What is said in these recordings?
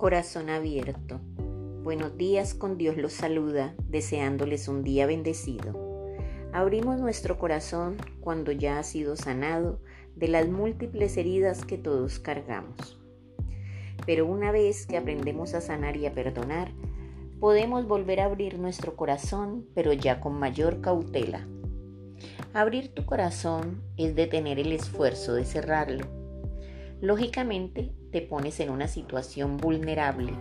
Corazón abierto. Buenos días con Dios los saluda, deseándoles un día bendecido. Abrimos nuestro corazón cuando ya ha sido sanado de las múltiples heridas que todos cargamos. Pero una vez que aprendemos a sanar y a perdonar, podemos volver a abrir nuestro corazón, pero ya con mayor cautela. Abrir tu corazón es detener el esfuerzo de cerrarlo Lógicamente te pones en una situación vulnerable,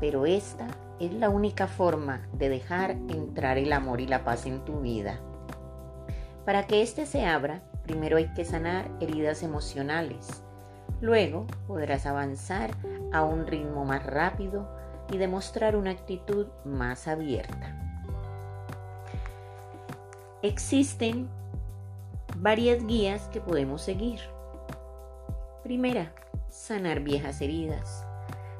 pero esta es la única forma de dejar entrar el amor y la paz en tu vida. Para que éste se abra, primero hay que sanar heridas emocionales. Luego podrás avanzar a un ritmo más rápido y demostrar una actitud más abierta. Existen varias guías que podemos seguir. Primera, sanar viejas heridas.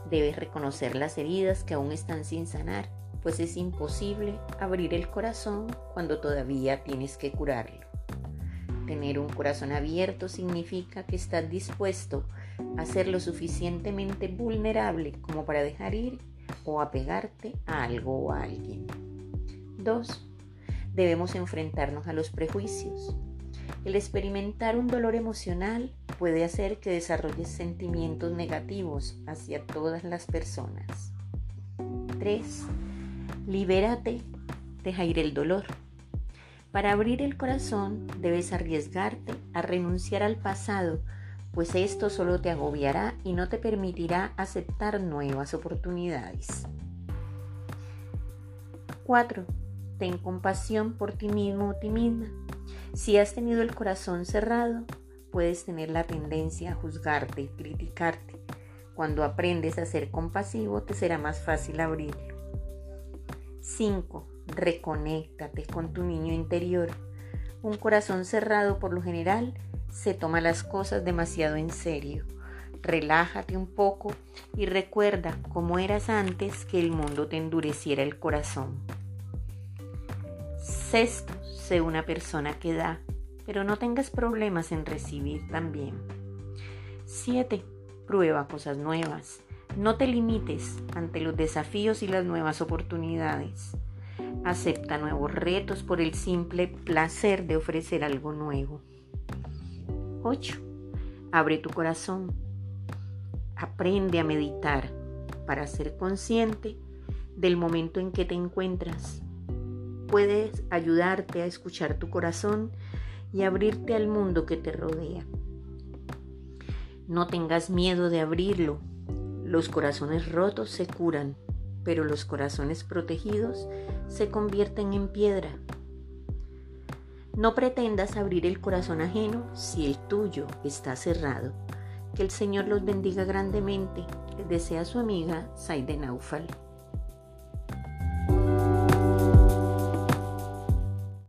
Debes reconocer las heridas que aún están sin sanar, pues es imposible abrir el corazón cuando todavía tienes que curarlo. Tener un corazón abierto significa que estás dispuesto a ser lo suficientemente vulnerable como para dejar ir o apegarte a algo o a alguien. 2. Debemos enfrentarnos a los prejuicios. El experimentar un dolor emocional puede hacer que desarrolles sentimientos negativos hacia todas las personas. 3. Libérate, deja ir el dolor. Para abrir el corazón debes arriesgarte a renunciar al pasado, pues esto solo te agobiará y no te permitirá aceptar nuevas oportunidades. 4. Ten compasión por ti mismo o ti misma. Si has tenido el corazón cerrado, puedes tener la tendencia a juzgarte y criticarte. Cuando aprendes a ser compasivo, te será más fácil abrirlo. 5. Reconéctate con tu niño interior. Un corazón cerrado por lo general se toma las cosas demasiado en serio. Relájate un poco y recuerda cómo eras antes que el mundo te endureciera el corazón. Sexto, sé una persona que da, pero no tengas problemas en recibir también. 7. Prueba cosas nuevas. No te limites ante los desafíos y las nuevas oportunidades. Acepta nuevos retos por el simple placer de ofrecer algo nuevo. 8. Abre tu corazón. Aprende a meditar para ser consciente del momento en que te encuentras. Puedes ayudarte a escuchar tu corazón y abrirte al mundo que te rodea. No tengas miedo de abrirlo. Los corazones rotos se curan, pero los corazones protegidos se convierten en piedra. No pretendas abrir el corazón ajeno si el tuyo está cerrado. Que el Señor los bendiga grandemente. Les desea su amiga Saide Naufal.